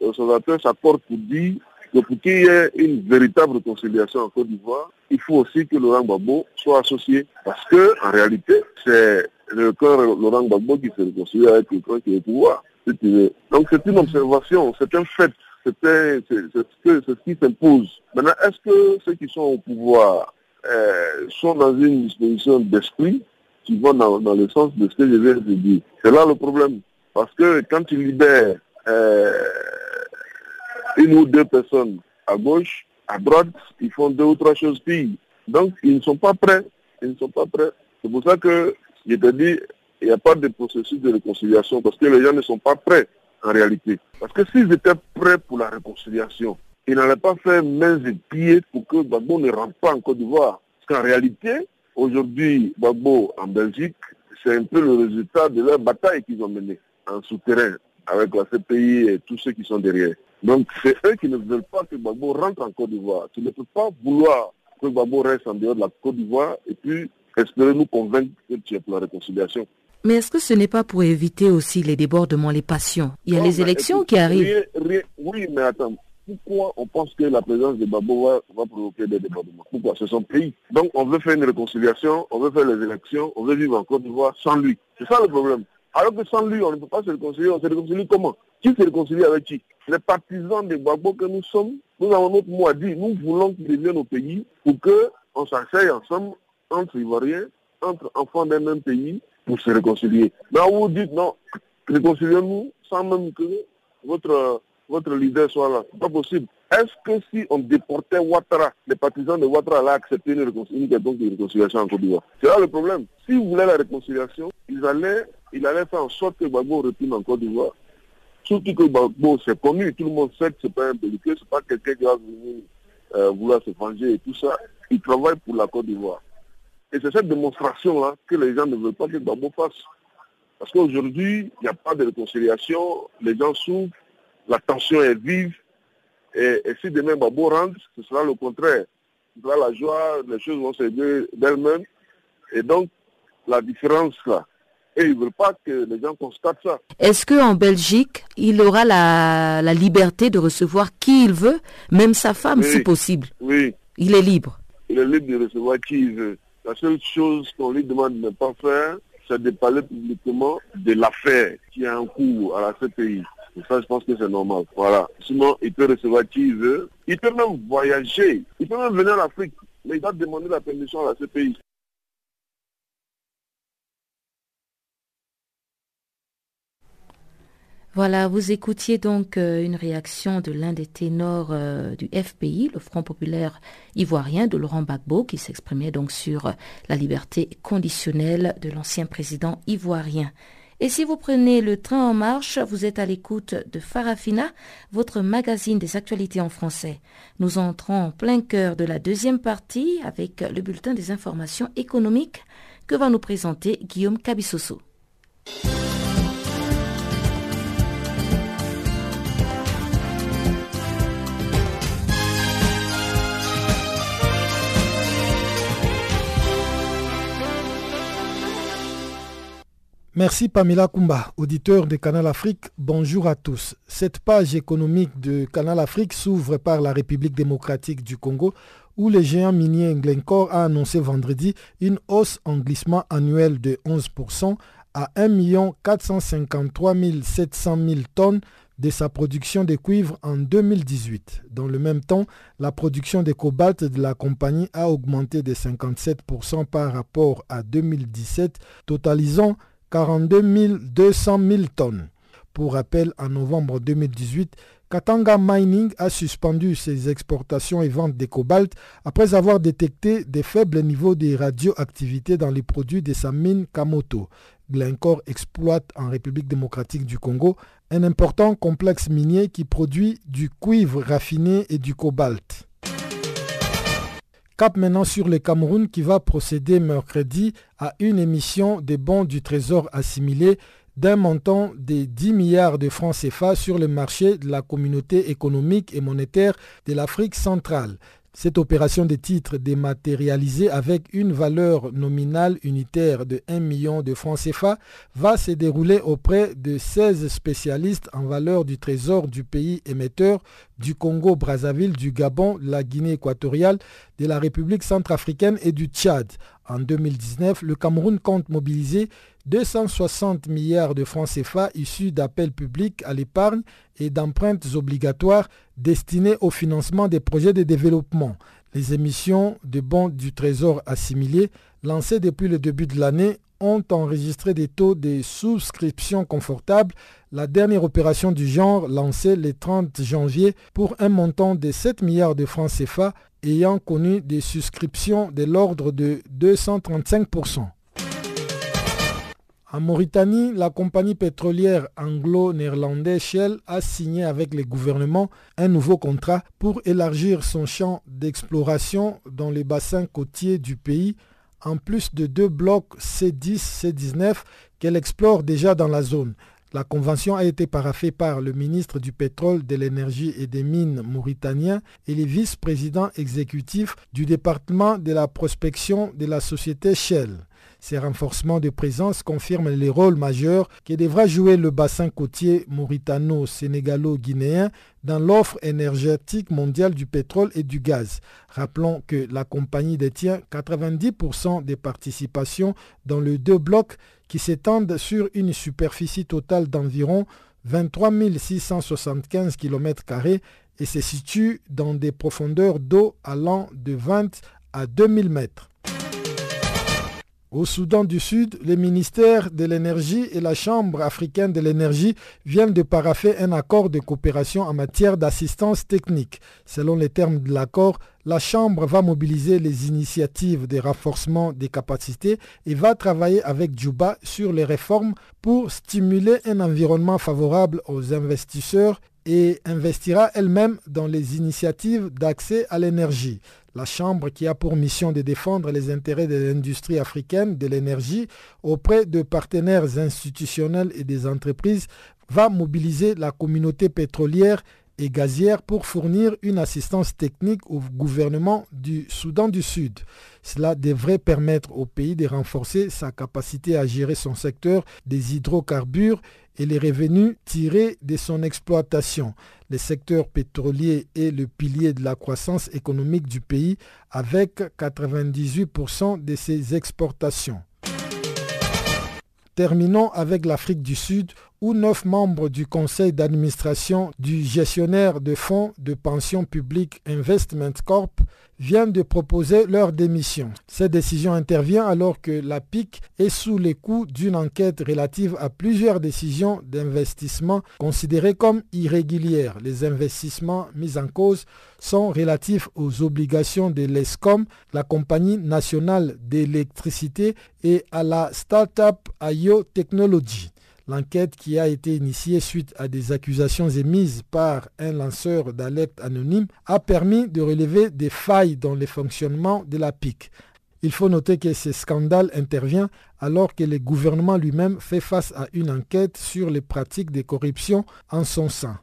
observateurs s'accordent pour dire que pour qu'il y ait une véritable réconciliation en Côte d'Ivoire, il faut aussi que Laurent Gbagbo soit associé. Parce que, en réalité, c'est le cœur Laurent Gbagbo qui se réconcilie avec le cœur qui est au pouvoir. Donc c'est une observation, c'est un fait, c'est ce qui s'impose. Maintenant, est-ce que ceux qui sont au pouvoir euh, sont dans une disposition d'esprit qui vont dans, dans, le sens de ce que je viens de dire? C'est là le problème. Parce que quand ils libèrent euh, une ou deux personnes à gauche, à droite, ils font deux ou trois choses pires. Donc, ils ne sont pas prêts. Ils ne sont pas prêts. C'est pour ça que je te dis, il n'y a pas de processus de réconciliation parce que les gens ne sont pas prêts en réalité. Parce que s'ils étaient prêts pour la réconciliation, ils n'allaient pas faire mains et pieds pour que Gbagbo ne rentre pas en Côte d'Ivoire. Parce qu'en réalité, aujourd'hui, Gbagbo en Belgique, c'est un peu le résultat de leur bataille qu'ils ont menée en souterrain avec la CPI et tous ceux qui sont derrière. Donc c'est eux qui ne veulent pas que Gbagbo rentre en Côte d'Ivoire. Tu ne peux pas vouloir que Gbagbo reste en dehors de la Côte d'Ivoire et puis espérer nous convaincre que tu es pour la réconciliation. Mais est-ce que ce n'est pas pour éviter aussi les débordements, les passions? Il y a non, les élections écoute, qui arrivent. oui, mais attends. Pourquoi on pense que la présence de Babo va, va, provoquer des débordements? Pourquoi? C'est son pays. Donc on veut faire une réconciliation, on veut faire les élections, on veut vivre en Côte d'Ivoire sans lui. C'est ça le problème. Alors que sans lui, on ne peut pas se réconcilier. On se réconcilie comment? Qui se réconcilie avec qui? Les partisans de Babo que nous sommes, nous avons notre mot à dire. Nous voulons qu'il revienne au pays pour qu'on s'asseye ensemble entre Ivoiriens, entre enfants d'un même pays, se réconcilier. Mais vous dites non, réconciliez-nous sans même que votre, votre leader soit là. C'est pas possible. Est-ce que si on déportait Ouattara, les partisans de Ouattara allaient accepter une, réconciliation, une réconciliation en Côte d'Ivoire? C'est là le problème. S'ils voulaient la réconciliation, ils allaient, ils allaient faire en sorte que Gbagbo retourne en Côte d'Ivoire Surtout que bon, c'est connu, tout le monde sait que c'est pas un belliqueux, c'est pas quelqu'un qui va venir euh, vouloir se venger et tout ça. Il travaille pour la Côte d'Ivoire. Et c'est cette démonstration-là que les gens ne veulent pas que Gbagbo fasse. Parce qu'aujourd'hui, il n'y a pas de réconciliation, les gens souffrent, la tension est vive, et, si demain Babo rentre, ce sera le contraire. Ce sera la joie, les choses vont se d'elles-mêmes. Et donc, la différence là. Et ils ne veulent pas que les gens constatent ça. Est-ce qu'en Belgique, il aura la, liberté de recevoir qui il veut, même sa femme si possible? Oui. Il est libre. Il est libre de recevoir qui il veut. La seule chose qu'on lui demande de ne pas faire, c'est de parler publiquement de l'affaire qui a un cours à la CPI. Et ça, je pense que c'est normal. Voilà. Sinon, il peut recevoir qui il veut. Il peut même voyager. Il peut même venir en Afrique. Mais il doit demander la permission à la CPI. Voilà, vous écoutiez donc euh, une réaction de l'un des ténors euh, du FPI, le Front populaire ivoirien de Laurent Gbagbo, qui s'exprimait donc sur la liberté conditionnelle de l'ancien président ivoirien. Et si vous prenez le train en marche, vous êtes à l'écoute de Farafina, votre magazine des actualités en français. Nous entrons en plein cœur de la deuxième partie avec le bulletin des informations économiques que va nous présenter Guillaume Cabissoso. Merci Pamela Kumba, auditeur de Canal Afrique. Bonjour à tous. Cette page économique de Canal Afrique s'ouvre par la République démocratique du Congo où le géant minier Glencore a annoncé vendredi une hausse en glissement annuel de 11% à 1 453 700 000 tonnes de sa production de cuivre en 2018. Dans le même temps, la production de cobalt de la compagnie a augmenté de 57% par rapport à 2017, totalisant 42 200 000 tonnes. Pour rappel, en novembre 2018, Katanga Mining a suspendu ses exportations et ventes de cobalt après avoir détecté des faibles niveaux de radioactivité dans les produits de sa mine Kamoto. Glencore exploite en République démocratique du Congo un important complexe minier qui produit du cuivre raffiné et du cobalt. Cap maintenant sur le Cameroun qui va procéder mercredi à une émission des bons du Trésor assimilés d'un montant de 10 milliards de francs CFA sur le marché de la communauté économique et monétaire de l'Afrique centrale. Cette opération de titres dématérialisée avec une valeur nominale unitaire de 1 million de francs CFA va se dérouler auprès de 16 spécialistes en valeur du trésor du pays émetteur du Congo-Brazzaville, du Gabon, la Guinée équatoriale, de la République centrafricaine et du Tchad. En 2019, le Cameroun compte mobiliser 260 milliards de francs CFA issus d'appels publics à l'épargne et d'empreintes obligatoires destinées au financement des projets de développement. Les émissions de bons du Trésor assimilés, lancées depuis le début de l'année, ont enregistré des taux de souscription confortables. La dernière opération du genre, lancée le 30 janvier pour un montant de 7 milliards de francs CFA, ayant connu des souscriptions de l'ordre de 235%. En Mauritanie, la compagnie pétrolière anglo-néerlandaise Shell a signé avec le gouvernement un nouveau contrat pour élargir son champ d'exploration dans les bassins côtiers du pays, en plus de deux blocs C10-C19 qu'elle explore déjà dans la zone. La convention a été paraphée par le ministre du pétrole, de l'énergie et des mines mauritanien et les vice-présidents exécutifs du département de la prospection de la société Shell. Ces renforcements de présence confirment les rôles majeurs que devra jouer le bassin côtier mauritano-sénégalo-guinéen dans l'offre énergétique mondiale du pétrole et du gaz. Rappelons que la compagnie détient 90% des participations dans les deux blocs qui s'étendent sur une superficie totale d'environ 23 675 km et se situent dans des profondeurs d'eau allant de 20 à 2000 mètres. Au Soudan du Sud, le ministère de l'Énergie et la Chambre africaine de l'énergie viennent de paraffer un accord de coopération en matière d'assistance technique. Selon les termes de l'accord, la Chambre va mobiliser les initiatives de renforcement des capacités et va travailler avec Djouba sur les réformes pour stimuler un environnement favorable aux investisseurs et investira elle-même dans les initiatives d'accès à l'énergie. La Chambre, qui a pour mission de défendre les intérêts de l'industrie africaine de l'énergie auprès de partenaires institutionnels et des entreprises, va mobiliser la communauté pétrolière et gazière pour fournir une assistance technique au gouvernement du Soudan du Sud. Cela devrait permettre au pays de renforcer sa capacité à gérer son secteur des hydrocarbures et les revenus tirés de son exploitation. Le secteur pétrolier est le pilier de la croissance économique du pays avec 98% de ses exportations. Terminons avec l'Afrique du Sud où neuf membres du conseil d'administration du gestionnaire de fonds de pension publique Investment Corp viennent de proposer leur démission. Cette décision intervient alors que la PIC est sous les coups d'une enquête relative à plusieurs décisions d'investissement considérées comme irrégulières. Les investissements mis en cause sont relatifs aux obligations de l'ESCOM, la compagnie nationale d'électricité, et à la start-up IO Technology. L'enquête qui a été initiée suite à des accusations émises par un lanceur d'alerte anonyme a permis de relever des failles dans le fonctionnement de la PIC. Il faut noter que ce scandale intervient alors que le gouvernement lui-même fait face à une enquête sur les pratiques de corruption en son sein.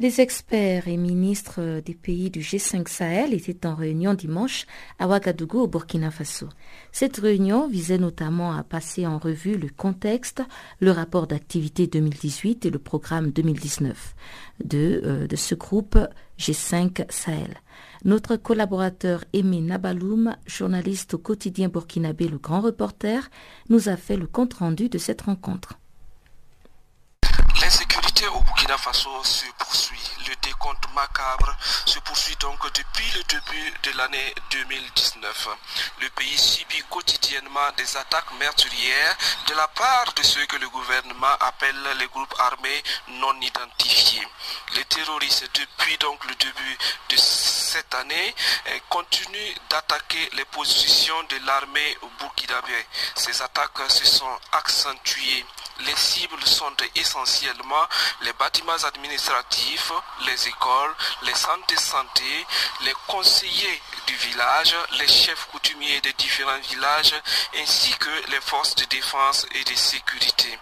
Les experts et ministres des pays du G5 Sahel étaient en réunion dimanche à Ouagadougou au Burkina Faso. Cette réunion visait notamment à passer en revue le contexte, le rapport d'activité 2018 et le programme 2019 de, euh, de ce groupe G5 Sahel. Notre collaborateur Aimé Nabaloum, journaliste au quotidien burkinabé Le Grand Reporter, nous a fait le compte-rendu de cette rencontre. Burkina Faso se poursuit. Macabre se poursuit donc depuis le début de l'année 2019. Le pays subit quotidiennement des attaques meurtrières de la part de ceux que le gouvernement appelle les groupes armés non identifiés. Les terroristes, depuis donc le début de cette année, eh, continuent d'attaquer les positions de l'armée burkinabé. Ces attaques se sont accentuées. Les cibles sont essentiellement les bâtiments administratifs, les écoles, les centres de santé, les conseillers du village, les chefs coutumiers des différents villages, ainsi que les forces de défense et de sécurité.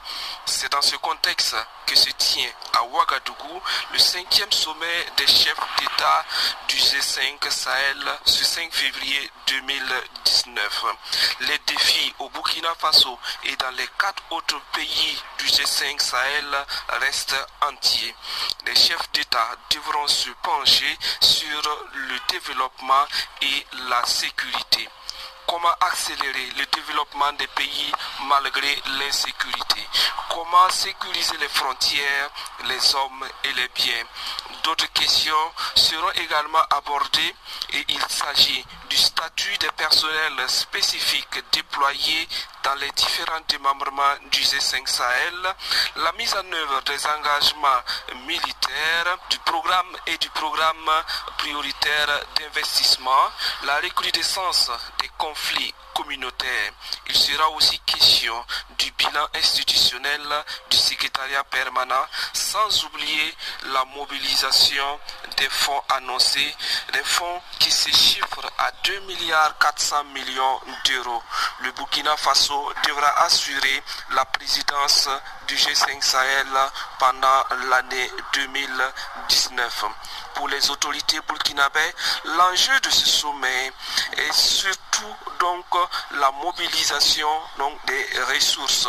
C'est dans ce contexte que se tient à Ouagadougou le cinquième sommet des chefs d'État du G5 Sahel ce 5 février 2019. Les défis au Burkina Faso et dans les quatre autres pays du G5 Sahel restent entiers. Les chefs d'État devront se pencher sur le développement et la sécurité comment accélérer le développement des pays malgré l'insécurité, comment sécuriser les frontières, les hommes et les biens. D'autres questions seront également abordées et il s'agit du statut des personnels spécifiques déployés dans les différents démembrements du G5 Sahel, la mise en œuvre des engagements militaires du programme et du programme prioritaire d'investissement, la recrudescence des conflits communautaires. Il sera aussi question du bilan institutionnel du secrétariat permanent, sans oublier la mobilisation des fonds annoncés, des fonds qui se chiffrent à 2 milliards 400 millions d'euros. Le Burkina Faso devra assurer la présidence du G5 Sahel pendant l'année 2019. Pour les autorités burkinabées, l'enjeu de ce sommet est surtout donc la mobilisation donc, des ressources.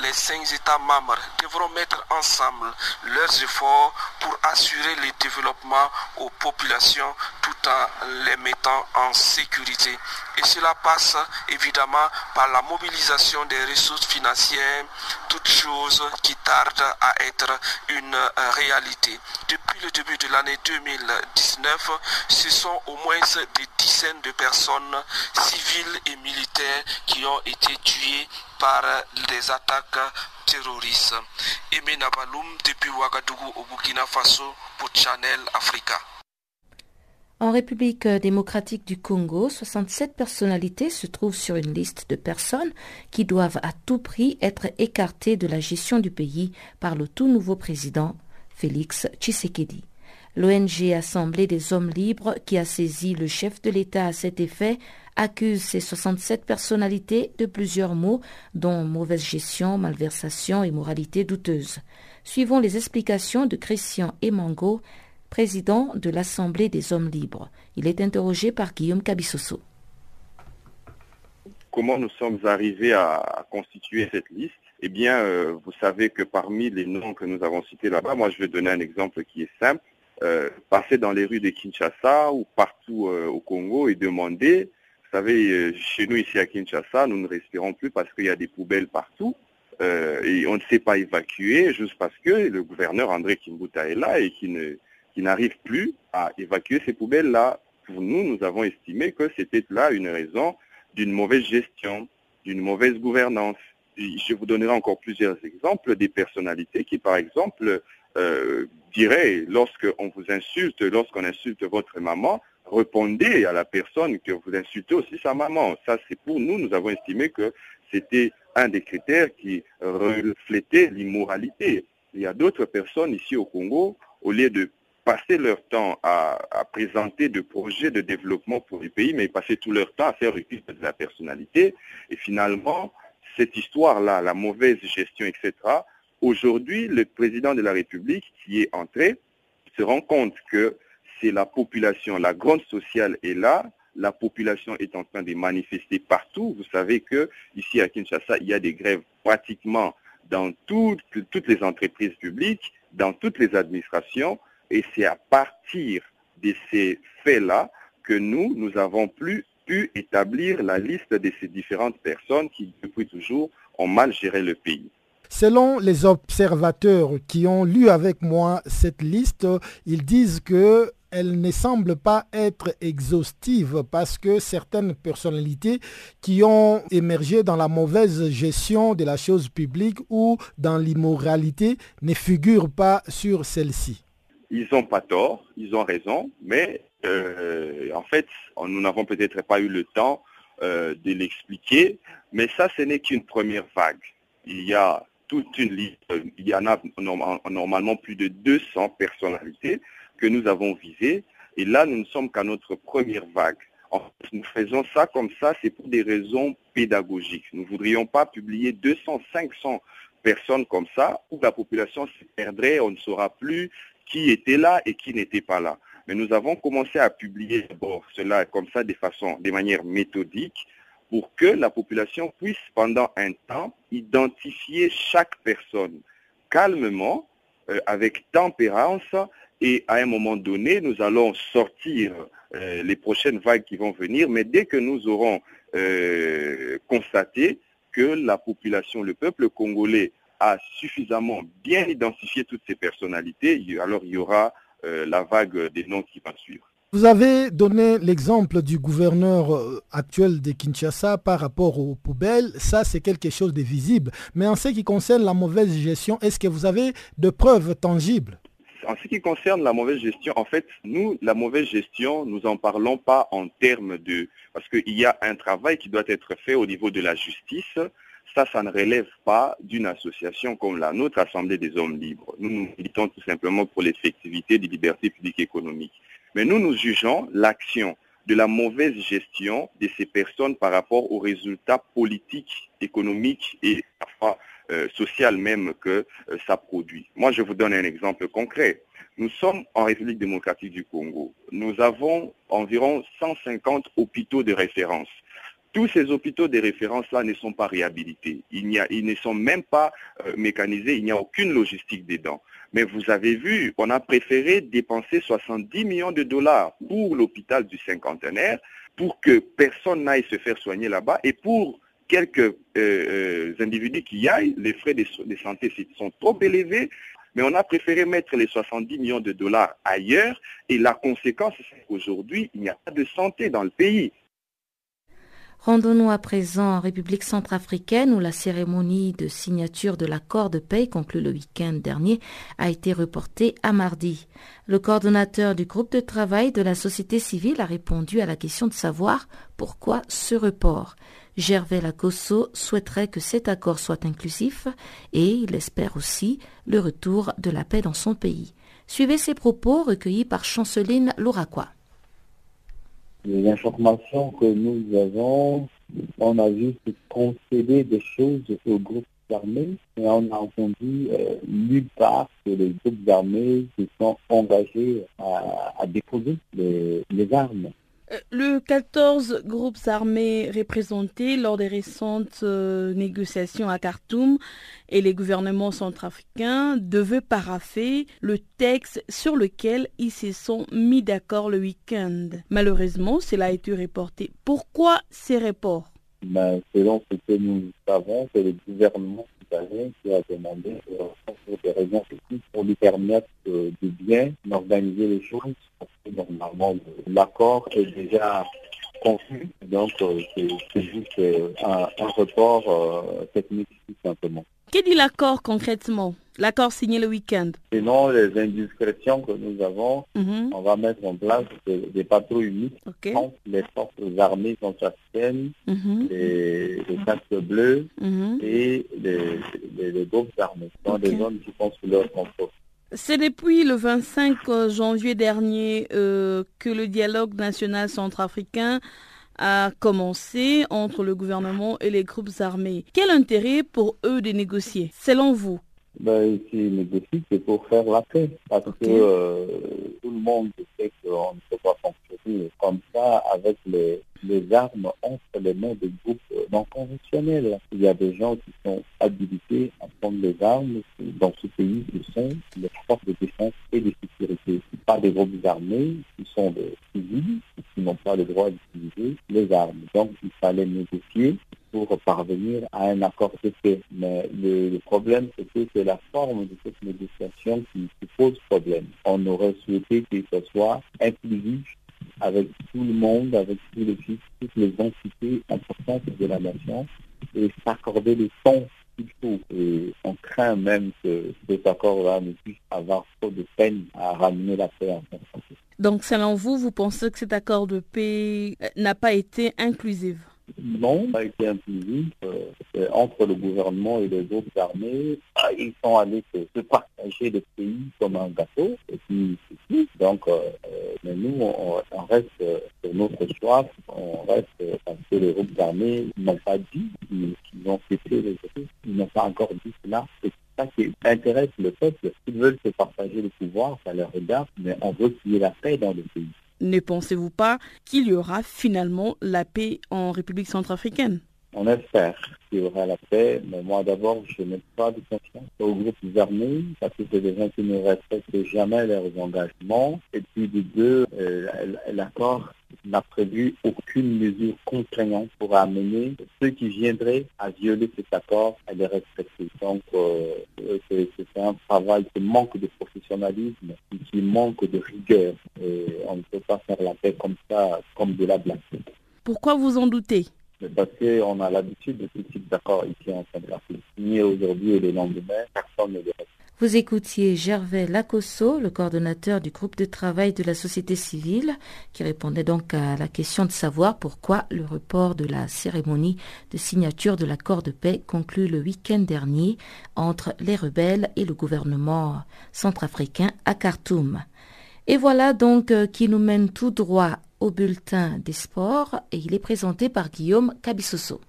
Les cinq États membres devront mettre ensemble leurs efforts pour assurer le développement aux populations tout en les mettant en sécurité. Et cela passe évidemment par la mobilisation des ressources financières, toutes choses qui tardent à être une réalité. Depuis le début de l'année 2019, ce sont au moins des dizaines de personnes civiles et militaires qui ont été tuées par des attaques terroristes. En République démocratique du Congo, 67 personnalités se trouvent sur une liste de personnes qui doivent à tout prix être écartées de la gestion du pays par le tout nouveau président Félix Tshisekedi. L'ONG Assemblée des hommes libres, qui a saisi le chef de l'État à cet effet, accuse ces 67 personnalités de plusieurs mots, dont mauvaise gestion, malversation et moralité douteuse. Suivons les explications de Christian Emango, président de l'Assemblée des hommes libres. Il est interrogé par Guillaume Cabissoso. Comment nous sommes arrivés à constituer cette liste? Eh bien, euh, vous savez que parmi les noms que nous avons cités là-bas, moi je vais donner un exemple qui est simple. Euh, passer dans les rues de Kinshasa ou partout euh, au Congo et demander, vous savez, chez nous ici à Kinshasa, nous ne respirons plus parce qu'il y a des poubelles partout. et on ne sait pas évacuer juste parce que le gouverneur André Kimbuta est là et qui ne qui n'arrive plus à évacuer ces poubelles-là. Pour nous, nous avons estimé que c'était là une raison d'une mauvaise gestion, d'une mauvaise gouvernance. je vous donnerai encore plusieurs exemples des personnalités qui, par exemple, euh, diraient, lorsqu'on vous insulte, lorsqu'on insulte votre maman, répondez à la personne que vous insultez aussi sa maman. Ça, c'est pour nous, nous avons estimé que c'était un des critères qui reflétait l'immoralité. Il y a d'autres personnes ici au Congo, au lieu de passer leur temps à, présenter des projets de développement pour les pays, mais passer tout leur temps à faire recul de la personnalité. Et finalement, cette histoire-là, la mauvaise gestion, etc., aujourd'hui, le président de la République qui est entré se rend compte que c'est la population, la grande sociale est là, la population est en train de manifester partout. Vous savez que ici à Kinshasa, il y a des grèves pratiquement dans toutes, toutes les entreprises publiques, dans toutes les administrations. Et c'est à partir de ces faits-là que nous, nous avons pu établir la liste de ces différentes personnes qui, depuis toujours, ont mal géré le pays. Selon les observateurs qui ont lu avec moi cette liste, ils disent que elle ne semble pas être exhaustive parce que certaines personnalités qui ont émergé dans la mauvaise gestion de la chose publique ou dans l'immoralité ne figurent pas sur celle-ci ils n'ont pas tort, ils ont raison, mais euh, en fait, nous n'avons peut-être pas eu le temps euh, de l'expliquer, mais ça, ce n'est qu'une première vague. Il y a toute une liste, il y en a normalement plus de 200 personnalités que nous avons visées, et là, nous ne sommes qu'à notre première vague. En fait, nous faisons ça comme ça, c'est pour des raisons pédagogiques. Nous ne voudrions pas publier 200, 500 personnes comme ça, où la population se perdrait, on ne saura plus qui était là et qui n'était pas là. Mais nous avons commencé à publier d'abord cela comme ça de façon, de manière méthodique pour que la population puisse pendant un temps identifier chaque personne calmement, euh, avec tempérance, et à un moment donné, nous allons sortir euh, les prochaines vagues qui vont venir, mais dès que nous aurons euh, constaté que la population, le peuple congolais a suffisamment bien identifié toutes ces personnalités, alors il y aura euh, la vague des noms qui va suivre. Vous avez donné l'exemple du gouverneur actuel de Kinshasa par rapport aux poubelles. Ça, c'est quelque chose de visible. Mais en ce qui concerne la mauvaise gestion, est-ce que vous avez de preuves tangibles? En ce qui concerne la mauvaise gestion, en fait, nous, la mauvaise gestion, nous n'en parlons pas en termes de... Parce qu'il y a un travail qui doit être fait au niveau de la justice, ça, ça ne relève pas d'une association comme la nôtre, Assemblée des hommes libres. Nous, nous militons tout simplement pour l'effectivité des libertés publiques et économiques. Mais nous, nous jugeons l'action de la mauvaise gestion de ces personnes par rapport aux résultats politiques, économiques et euh, social même que euh, ça produit. Moi, je vous donne un exemple concret. Nous sommes en République démocratique du Congo. Nous avons environ 150 hôpitaux de référence tous ces hôpitaux de référence-là ne sont pas réhabilités. Ils ne sont même pas euh, mécanisés, il n'y a aucune logistique dedans. Mais vous avez vu, on a préféré dépenser 70 millions de dollars pour l'hôpital du cinquantenaire pour que personne n'aille se faire soigner là-bas et pour quelques euh, euh, individus qui y aillent, les frais de, de santé sont trop élevés. Mais on a préféré mettre les 70 millions de dollars ailleurs et la conséquence, c'est qu'aujourd'hui, il n'y a pas de santé dans le pays. Rendons-nous à présent en République centrafricaine où la cérémonie de signature de l'accord de paix conclu le week-end dernier a été reportée à mardi. Le coordonnateur du groupe de travail de la société civile a répondu à la question de savoir pourquoi ce report. Gervais Lacosso souhaiterait que cet accord soit inclusif et il espère aussi le retour de la paix dans son pays. Suivez ces propos recueillis par Chanceline Louraquois les informations que nous avons, on a juste concédé des choses au groupe armés, et on a entendu euh, nulle part que les groupes armés se sont engagés à, déposer les armes. Euh, le 14 groupes armés représentés lors des récentes euh, négociations à Khartoum et les gouvernements centrafricains devaient paraffer le texte sur lequel ils se sont mis d'accord le week-end. Malheureusement, cela a été reporté. Pourquoi ces reports? Ben, Selon ce que nous savons, c'est le gouvernement qui a demandé pour des raisons pour lui permettre de bien organiser les choses. Normalement, l'accord est déjà confus, donc euh, c'est juste euh, un, un report euh, technique tout simplement. Qu'est dit l'accord concrètement? L'accord signé le week-end. Selon les indiscrétions que nous avons, mhm. on va mettre en place des, patrouilles uniques entre les forces armées centrafricaines, mm les, les casques bleus mhm. et les, groupes armés. Dans des zones qui sont sous leur contrôle. C'est depuis le 25 janvier dernier euh, que le dialogue national centrafricain a commencé entre le gouvernement et les groupes armés. Quel intérêt pour eux de négocier, selon vous? Ben, S'ils négocient, c'est pour faire la paix. Parce que euh, tout le monde sait qu'on ne peut pas fonctionner comme ça avec les, les armes entre les mains des groupes non conventionnels. Il y a des gens qui sont habilités à prendre les armes dans ce pays qui sont les forces de défense et de sécurité. Pas des groupes armés qui sont des civils qui n'ont pas le droit d'utiliser les armes. Donc il fallait négocier pour parvenir à un accord de paix. Mais le, problème, c'est que c'est la forme de cette négociation qui, pose problème. On aurait souhaité que ce soit inclusif avec tout le monde, avec tous les toutes les entités importantes de la nation et s'accorder le temps qu'il faut. On craint même que cet accord-là ne puisse avoir trop de peine à ramener la paix en France. Donc, selon vous, vous pensez que cet accord de paix n'a pas été inclusif? Non, a été inclusif euh, entre le gouvernement et les autres armées. Ah, ils sont allés se, partager le pays comme un gâteau. Et puis, Donc, euh, euh, mais nous, on, reste sur notre choix. On reste parce que les groupes armés n'ont pas dit qu'ils ont cessé les autres. Ils n'ont pas encore dit cela. C'est ça qui intéresse le peuple. Ils veulent se partager le pouvoir, ça leur regarde, mais on veut qu'il y ait la paix dans le pays. Ne pensez-vous pas qu'il y aura finalement la paix en République centrafricaine? On espère qu'il y aura la paix, mais moi d'abord, je n'ai pas de confiance aux groupes armés, parce que c'est des gens qui ne respectent jamais leurs engagements. Et puis de deux, euh, l'accord n'a prévu aucune mesure contraignante pour amener ceux qui viendraient à violer cet accord à les respecter. Donc euh, c'est un travail qui manque de professionnalisme et qui manque de rigueur. Et on ne peut pas faire la paix comme ça, comme de la blague. Pourquoi vous en doutez? Parce qu'on a l'habitude de ce type d'accord ici en Centrafrique. Signé aujourd'hui et le lendemain, personne ne le reste. Vous écoutiez Gervais Lacosso, le coordonnateur du groupe de travail de la société civile, qui répondait donc à la question de savoir pourquoi le report de la cérémonie de signature de l'accord de paix conclu le week-end dernier entre les rebelles et le gouvernement centrafricain à Khartoum. Et voilà donc euh, qui nous mène tout droit au bulletin des sports et il est présenté par Guillaume Cabissoso.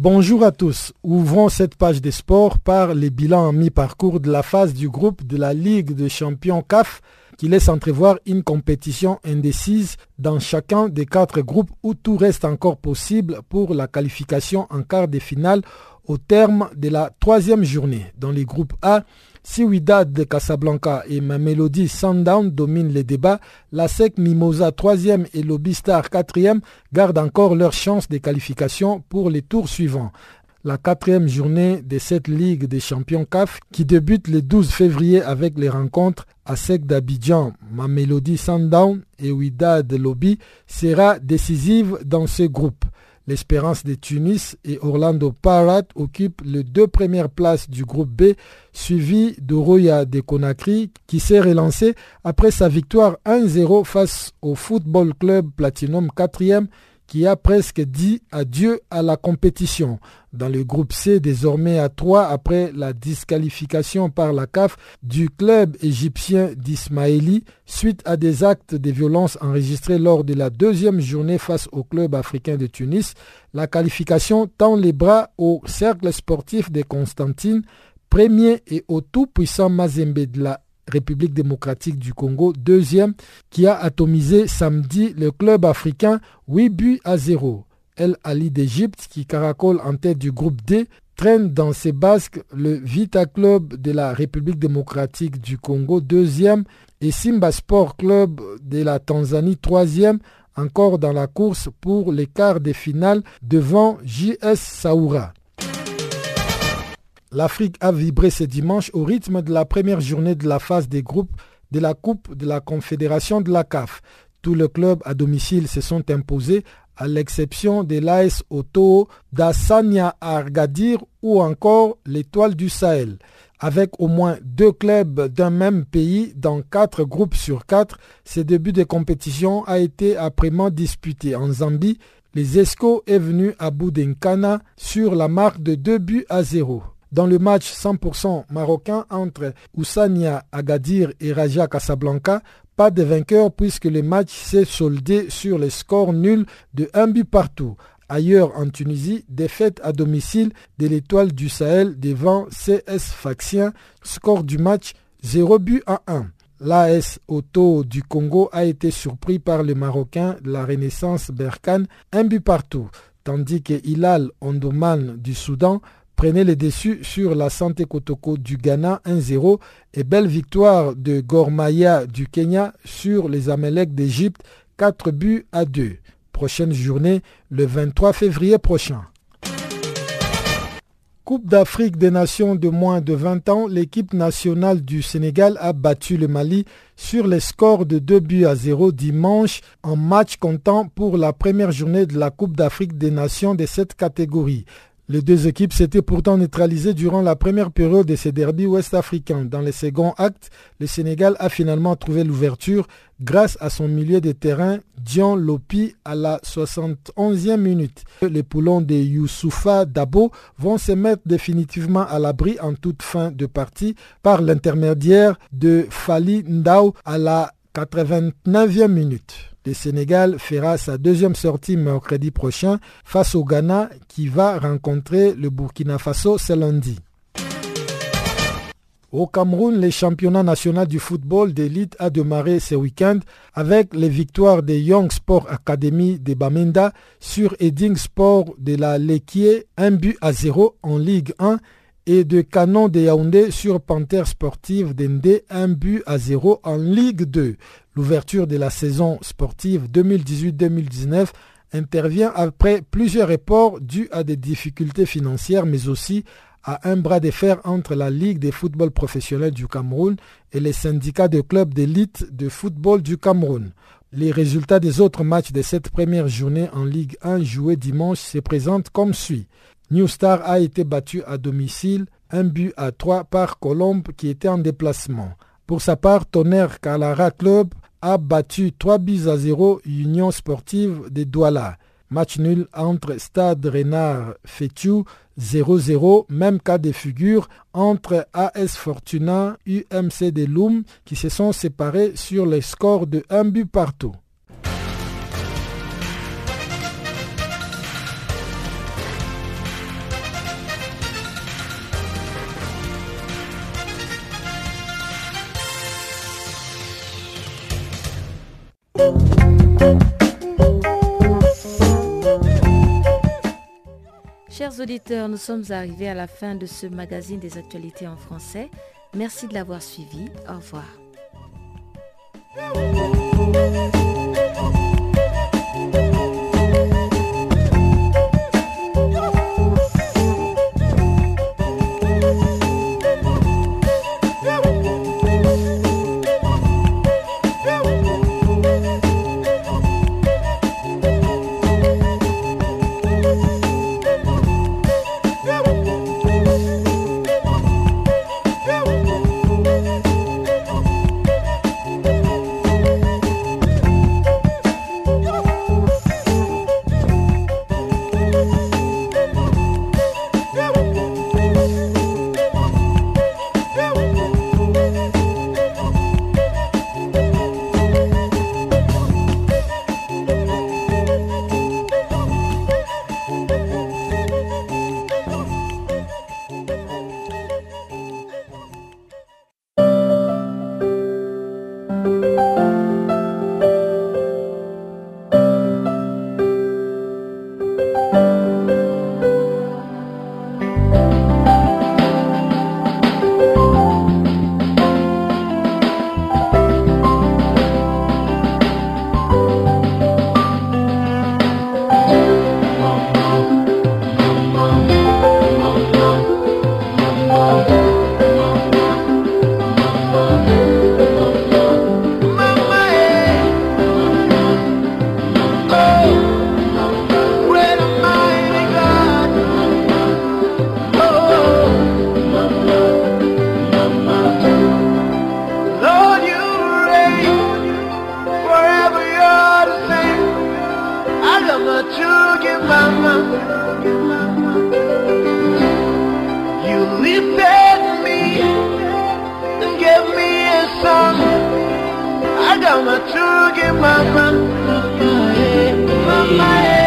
Bonjour à tous. Ouvrons cette page des sports par les bilans mi-parcours de la phase du groupe de la Ligue des champions CAF qui laisse entrevoir une compétition indécise dans chacun des quatre groupes où tout reste encore possible pour la qualification en quart de finale au terme de la troisième journée. Dans les groupes A, Siwidad de Casablanca et Mamelody Sundown dominent les débats. La SEC Mimosa 3e et Lobistar 4e gardent encore leur chance de qualification pour les tours suivants. La quatrième journée de cette Ligue des champions CAF qui débute le 12 février avec les rencontres à SEC d'Abidjan, Mamelody Sundown et Ouidad Lobby sera décisive dans ce groupe. L'Espérance de Tunis et Orlando Pirates occupent les deux premières places du groupe B, suivi de Roya de Conakry qui s'est relancé après sa victoire 1-0 face au Football Club Platinum 4e qui a presque dit adieu à la compétition. Dans le groupe C, désormais à 3 après la disqualification par la CAF du club égyptien d'Ismaili suite à des actes de violence enregistrés lors de la deuxième journée face au club africain de Tunis, la qualification tend les bras au cercle sportif de Constantine, premier et au tout-puissant Mazembe de la République démocratique du Congo, deuxième, qui a atomisé samedi le club africain 8 buts à 0. El Ali d'Égypte, qui caracole en tête du groupe D, traîne dans ses basques le Vita Club de la République démocratique du Congo, deuxième, et Simba Sport Club de la Tanzanie, troisième, encore dans la course pour les quarts de finale devant JS Saoura. L'Afrique a vibré ce dimanche au rythme de la première journée de la phase des groupes de la Coupe de la Confédération de la CAF. Tous les clubs à domicile se sont imposés à l'exception de l'AS Auto, d'Assania Argadir ou encore l'Étoile du Sahel. Avec au moins deux clubs d'un même pays dans quatre groupes sur quatre, ce début de compétition a été âprement disputé. En Zambie, les Esco est venu à bout d'Enkana sur la marque de 2 buts à 0. Dans le match 100% marocain entre Oussania Agadir et Raja Casablanca, pas de vainqueur puisque le match s'est soldé sur les scores nuls de 1 but partout. Ailleurs en Tunisie, défaite à domicile de l'étoile du Sahel devant CS Faxien, score du match 0 but à 1. L'AS Auto du Congo a été surpris par le Marocain la Renaissance Berkane, un but partout, tandis que Hilal Ondoman du Soudan prenait les déçus sur la Santé Kotoko du Ghana 1-0 et belle victoire de Gormaya du Kenya sur les Amalek d'Égypte 4 buts à 2. Prochaine journée le 23 février prochain. Coupe d'Afrique des Nations de moins de 20 ans, l'équipe nationale du Sénégal a battu le Mali sur les scores de 2 buts à 0 dimanche en match comptant pour la première journée de la Coupe d'Afrique des Nations de cette catégorie. Les deux équipes s'étaient pourtant neutralisées durant la première période de ces derbies ouest-africains. Dans le second acte, le Sénégal a finalement trouvé l'ouverture grâce à son milieu de terrain, Dion Lopi, à la 71e minute. Les poulons de Youssoufa Dabo vont se mettre définitivement à l'abri en toute fin de partie par l'intermédiaire de Fali Ndao à la 89e minute. Le Sénégal fera sa deuxième sortie mercredi prochain face au Ghana qui va rencontrer le Burkina Faso ce lundi. Au Cameroun, le championnat national du football d'élite a démarré ce week-end avec les victoires des Young Sport Academy de Bamenda sur Edding Sport de la Lequier, un but à zéro en Ligue 1 et de Canon de Yaoundé sur Panther Sportive d'Ende, un but à zéro en Ligue 2. L'ouverture de la saison sportive 2018-2019 intervient après plusieurs reports dus à des difficultés financières mais aussi à un bras de fer entre la Ligue des football professionnels du Cameroun et les syndicats de clubs d'élite de football du Cameroun. Les résultats des autres matchs de cette première journée en Ligue 1 joués dimanche se présentent comme suit. New Star a été battu à domicile, un but à 3 par Colombe qui était en déplacement. Pour sa part, Tonnerre Calara Club a battu 3 buts à 0 Union Sportive de Douala. Match nul entre Stade Renard Fétu 0-0, même cas de figure entre AS Fortuna UMC de Loum qui se sont séparés sur les scores de 1 but partout. Chers auditeurs, nous sommes arrivés à la fin de ce magazine des actualités en français. Merci de l'avoir suivi. Au revoir. mama chuge mama mama mama